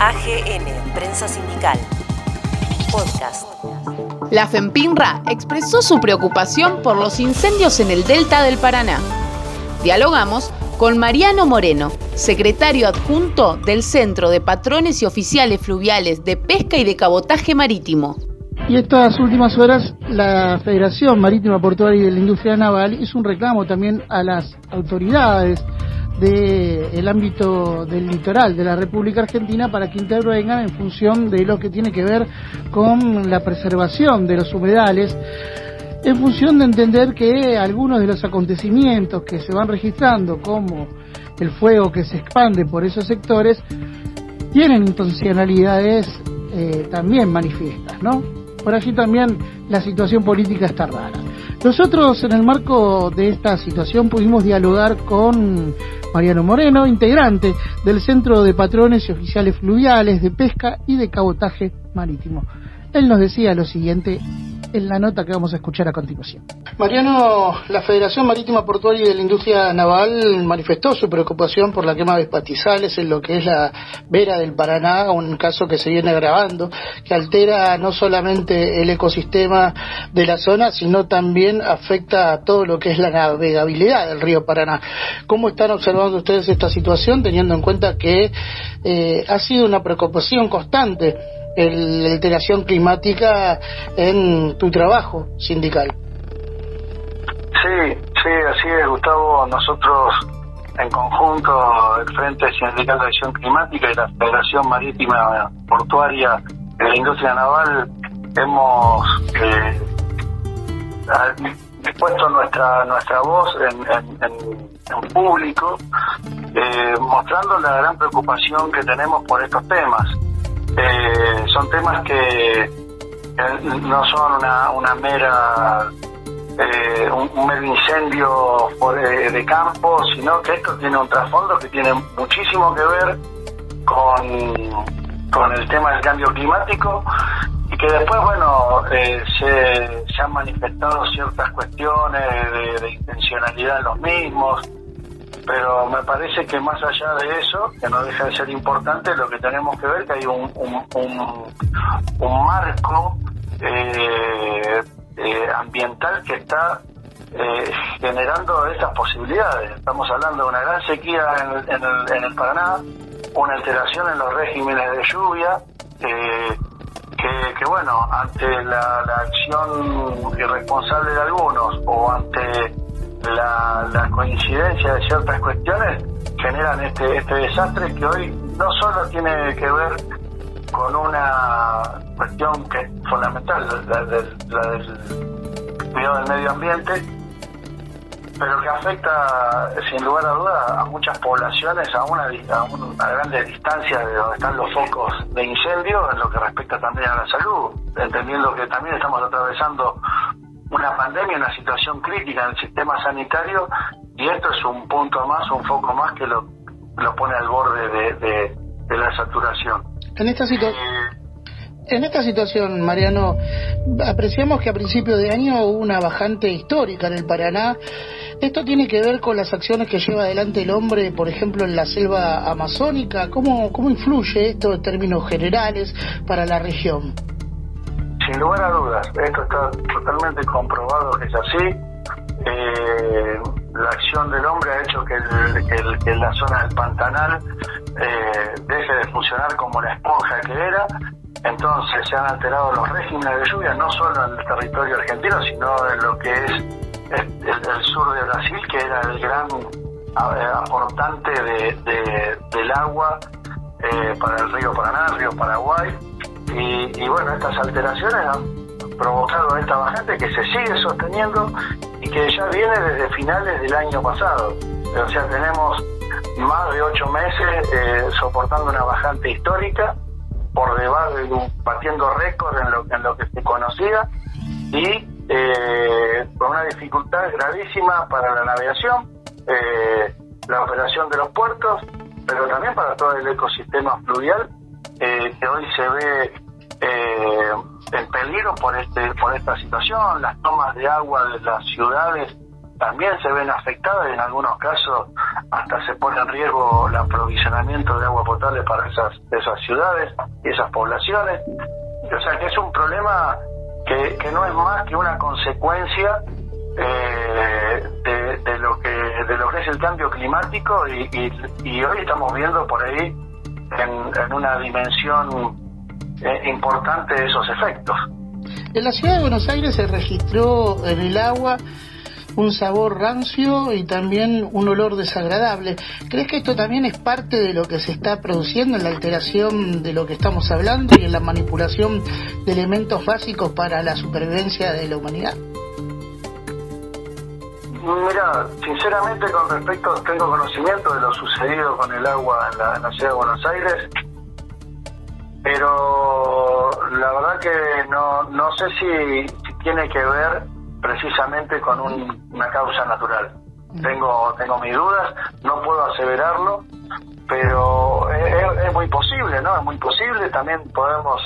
AGN, Prensa Sindical. Podcast. La FEMPINRA expresó su preocupación por los incendios en el delta del Paraná. Dialogamos con Mariano Moreno, secretario adjunto del Centro de Patrones y Oficiales Fluviales de Pesca y de Cabotaje Marítimo. Y estas últimas horas la Federación Marítima Portuaria y de la Industria Naval hizo un reclamo también a las autoridades del ámbito del litoral de la República Argentina para que intervengan en función de lo que tiene que ver con la preservación de los humedales, en función de entender que algunos de los acontecimientos que se van registrando, como el fuego que se expande por esos sectores, tienen intencionalidades eh, también manifiestas, ¿no? Por allí también la situación política está rara. Nosotros en el marco de esta situación pudimos dialogar con Mariano Moreno, integrante del Centro de Patrones y Oficiales Fluviales de Pesca y de Cabotaje Marítimo. Él nos decía lo siguiente en la nota que vamos a escuchar a continuación. Mariano, la Federación Marítima Portuaria y de la Industria Naval manifestó su preocupación por la quema de pastizales en lo que es la vera del Paraná, un caso que se viene agravando, que altera no solamente el ecosistema de la zona, sino también afecta a todo lo que es la navegabilidad del río Paraná. ¿Cómo están observando ustedes esta situación, teniendo en cuenta que eh, ha sido una preocupación constante la alteración climática en tu trabajo sindical. Sí, sí, así es, Gustavo. Nosotros, en conjunto, el Frente Sindical de Acción Climática y la Federación Marítima Portuaria de la Industria Naval, hemos eh, puesto nuestra nuestra voz en, en, público, eh, mostrando la gran preocupación que tenemos por estos temas. Eh, son temas que eh, no son una, una mera eh, un, mero incendio de, campo, sino que esto tiene un trasfondo que tiene muchísimo que ver con, con el tema del cambio climático y que después, bueno, se, se han manifestado ciertas cuestiones de, de intencionalidad en los mismos, pero me parece que más allá de eso, que no deja de ser importante, lo que tenemos que ver que hay un, un, marco eh, eh, ambiental que está eh, generando estas posibilidades. Estamos hablando de una gran sequía en el, en el, Paraná, una alteración en los regímenes de lluvia, que, que, bueno, ante la acción irresponsable de algunos o ante la, coincidencia de ciertas cuestiones generan este, este desastre que hoy no solo tiene que ver con una cuestión que fundamental, la, del, cuidado del medio ambiente, pero que afecta sin lugar a dudas a muchas poblaciones a una, a una grande distancia de donde están los focos de incendio en lo que respecta también a la salud, entendiendo que también estamos atravesando una pandemia, una situación crítica en el sistema sanitario y esto es un punto más, un foco más que lo, lo pone al borde de, de, la saturación. En esta situación... Eh, en esta situación, Mariano, apreciamos que a principio de año hubo una bajante histórica en el Paraná. ¿Esto tiene que ver con las acciones que lleva adelante el hombre, por ejemplo, en la selva amazónica? ¿Cómo, cómo influye esto en términos generales para la región? Sin lugar a dudas, esto está totalmente comprobado que es así. Eh, la acción del hombre ha hecho que, el, la zona del Pantanal eh, deje de funcionar como la esponja que era. Entonces se han alterado los regímenes de lluvia, no solo en el territorio argentino, sino en lo que es el, sur de Brasil, que era el gran aportante del agua eh, para el río Paraná, el río Paraguay y, bueno, estas alteraciones han provocado esta bajante que se sigue sosteniendo y que ya viene desde finales del año pasado. O sea, tenemos más de ocho meses eh, soportando una bajante histórica, por debajo, batiendo récord en lo, en lo que se conocía y eh, con una dificultad gravísima para la navegación, eh, la operación de los puertos, pero también para todo el ecosistema fluvial eh, que hoy se ve eh, en peligro por este por esta situación, las tomas de agua de las ciudades también se ven afectadas y en algunos casos hasta se pone en riesgo el aprovisionamiento de agua potable para esas, esas ciudades y esas poblaciones. O sea que es un problema que, que no es más que una consecuencia eh, de, lo que de lo que es el cambio climático y, y, hoy estamos viendo por ahí en una dimensión eh, importante esos efectos. En la ciudad de Buenos Aires se registró en el agua un sabor rancio y también un olor desagradable. ¿Crees que esto también es parte de lo que se está produciendo en la alteración de lo que estamos hablando y en la manipulación de elementos básicos para la supervivencia de la humanidad? Mira, sinceramente con respecto, tengo conocimiento de lo sucedido con el agua en la, ciudad de Buenos Aires, pero la verdad que no, no sé si, tiene que ver precisamente con una causa natural. Tengo, tengo mis dudas, no puedo aseverarlo, pero es, es, muy posible, ¿no? Es muy posible. También podemos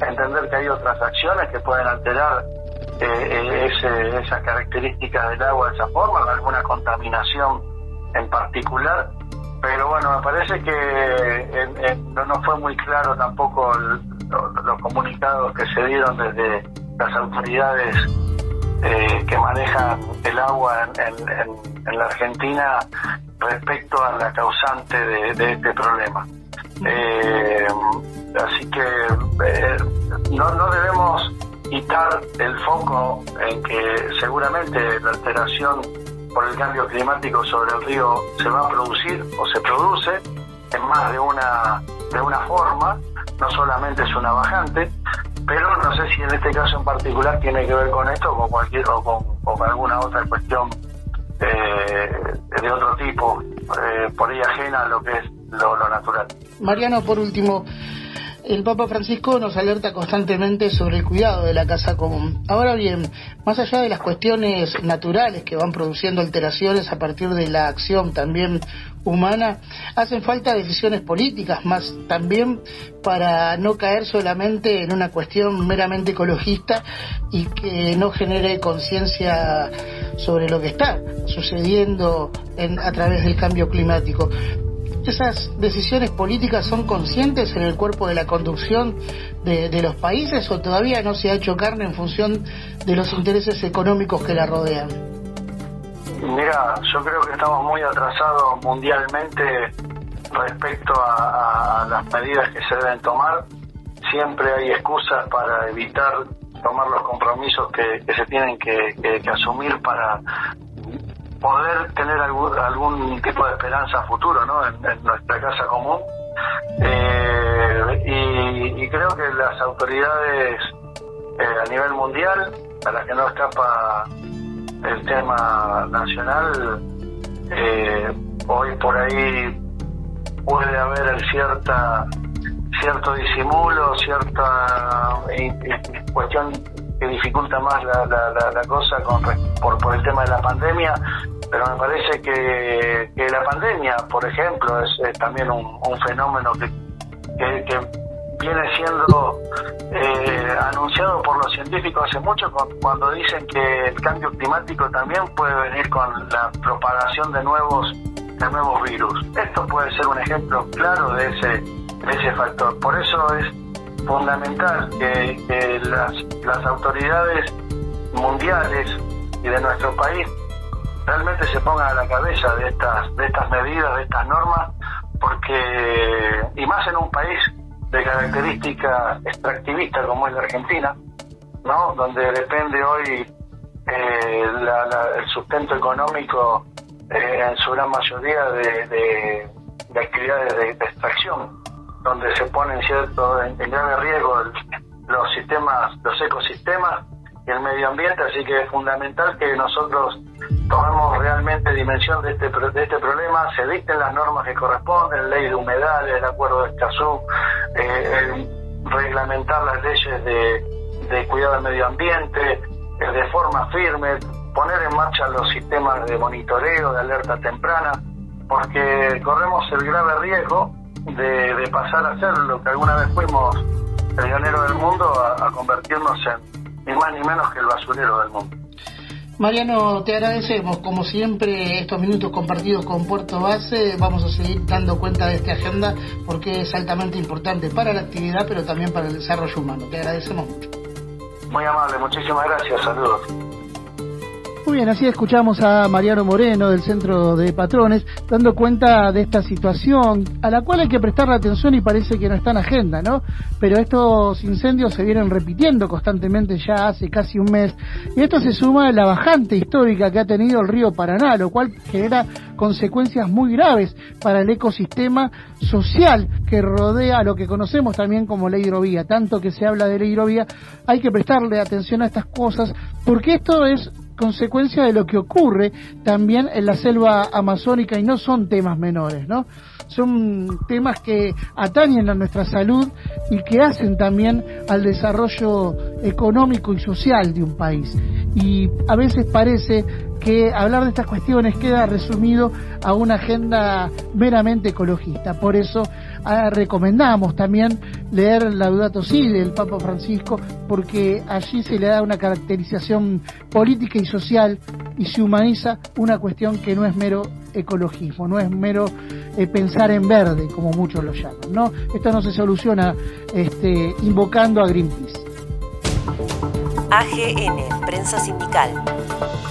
entender que hay otras acciones que pueden alterar eh, ese, esa característica del agua de esa forma, alguna contaminación en particular. Pero bueno, me parece que no, fue muy claro tampoco los comunicados que se dieron desde las autoridades eh, que manejan el agua en, la Argentina respecto a la causante de, este problema. Eh, así que eh, no, no debemos quitar el foco en que seguramente la alteración por el cambio climático sobre el río se va a producir o se produce en más de una de una forma, no solamente es una bajante, pero no sé si en este caso en particular tiene que ver con esto o con cualquier o con, alguna otra cuestión eh, de otro tipo, eh, por ahí ajena a lo que es lo natural. Mariano, por último, el Papa Francisco nos alerta constantemente sobre el cuidado de la casa común. Ahora bien, más allá de las cuestiones naturales que van produciendo alteraciones a partir de la acción también humana, hacen falta decisiones políticas, más también para no caer solamente en una cuestión meramente ecologista y que no genere conciencia sobre lo que está sucediendo a través del cambio climático esas decisiones políticas son conscientes en el cuerpo de la conducción de, los países o todavía no se ha hecho carne en función de los intereses económicos que la rodean? Mira, yo creo que estamos muy atrasados mundialmente respecto a, las medidas que se deben tomar. Siempre hay excusas para evitar tomar los compromisos que, se tienen que asumir para poder tener algún, algún tipo de esperanza futuro ¿no? en, nuestra casa común. Eh, y, creo que las autoridades eh, a nivel mundial, a las que no escapa el tema nacional, eh, hoy por ahí puede haber cierta cierto disimulo, cierta cuestión que dificulta más la, la, cosa con, por, por el tema de la pandemia, pero me parece que, que la pandemia, por ejemplo, es, también un, un, fenómeno que, que, viene siendo eh, anunciado por los científicos hace mucho cuando dicen que el cambio climático también puede venir con la propagación de nuevos de nuevos virus. Esto puede ser un ejemplo claro de ese, de ese factor. Por eso es fundamental que, las, las autoridades mundiales y de nuestro país realmente se pongan a la cabeza de estas de estas medidas, de estas normas, porque y más en un país de características extractivistas como es la Argentina, ¿no? Donde depende hoy eh, el sustento económico eh, en su gran mayoría de, actividades de extracción donde se ponen cierto en, grave riesgo los sistemas, los ecosistemas y el medio ambiente, así que es fundamental que nosotros tomemos realmente dimensión de este, de este problema, se dicten las normas que corresponden, ley de humedales, el acuerdo de Escazú, eh, reglamentar las leyes de, de cuidado del medio ambiente eh, de forma firme, poner en marcha los sistemas de monitoreo, de alerta temprana, porque corremos el grave riesgo de, pasar a ser lo que alguna vez fuimos el pionero del mundo a, convertirnos en ni más ni menos que el basurero del mundo. Mariano, te agradecemos, como siempre, estos minutos compartidos con Puerto Base. Vamos a seguir dando cuenta de esta agenda porque es altamente importante para la actividad, pero también para el desarrollo humano. Te agradecemos mucho. Muy amable, muchísimas gracias, saludos. Muy bien, así escuchamos a Mariano Moreno del Centro de Patrones dando cuenta de esta situación a la cual hay que prestar atención y parece que no está en agenda, ¿no? Pero estos incendios se vienen repitiendo constantemente ya hace casi un mes y esto se suma a la bajante histórica que ha tenido el río Paraná, lo cual genera consecuencias muy graves para el ecosistema social que rodea lo que conocemos también como la hidrovía. Tanto que se habla de la hidrovía, hay que prestarle atención a estas cosas porque esto es consecuencia de lo que ocurre también en la selva amazónica y no son temas menores, ¿no? Son temas que atañen a nuestra salud y que hacen también al desarrollo económico y social de un país. Y a veces parece que hablar de estas cuestiones queda resumido a una agenda meramente ecologista. Por eso ah, recomendamos también leer Laudato Si del Papa Francisco, porque allí se le da una caracterización política y social y se humaniza una cuestión que no es mero ecologismo, no es mero eh, pensar en verde, como muchos lo llaman. ¿no? Esto no se soluciona este, invocando a Greenpeace. AGN, Prensa Sindical.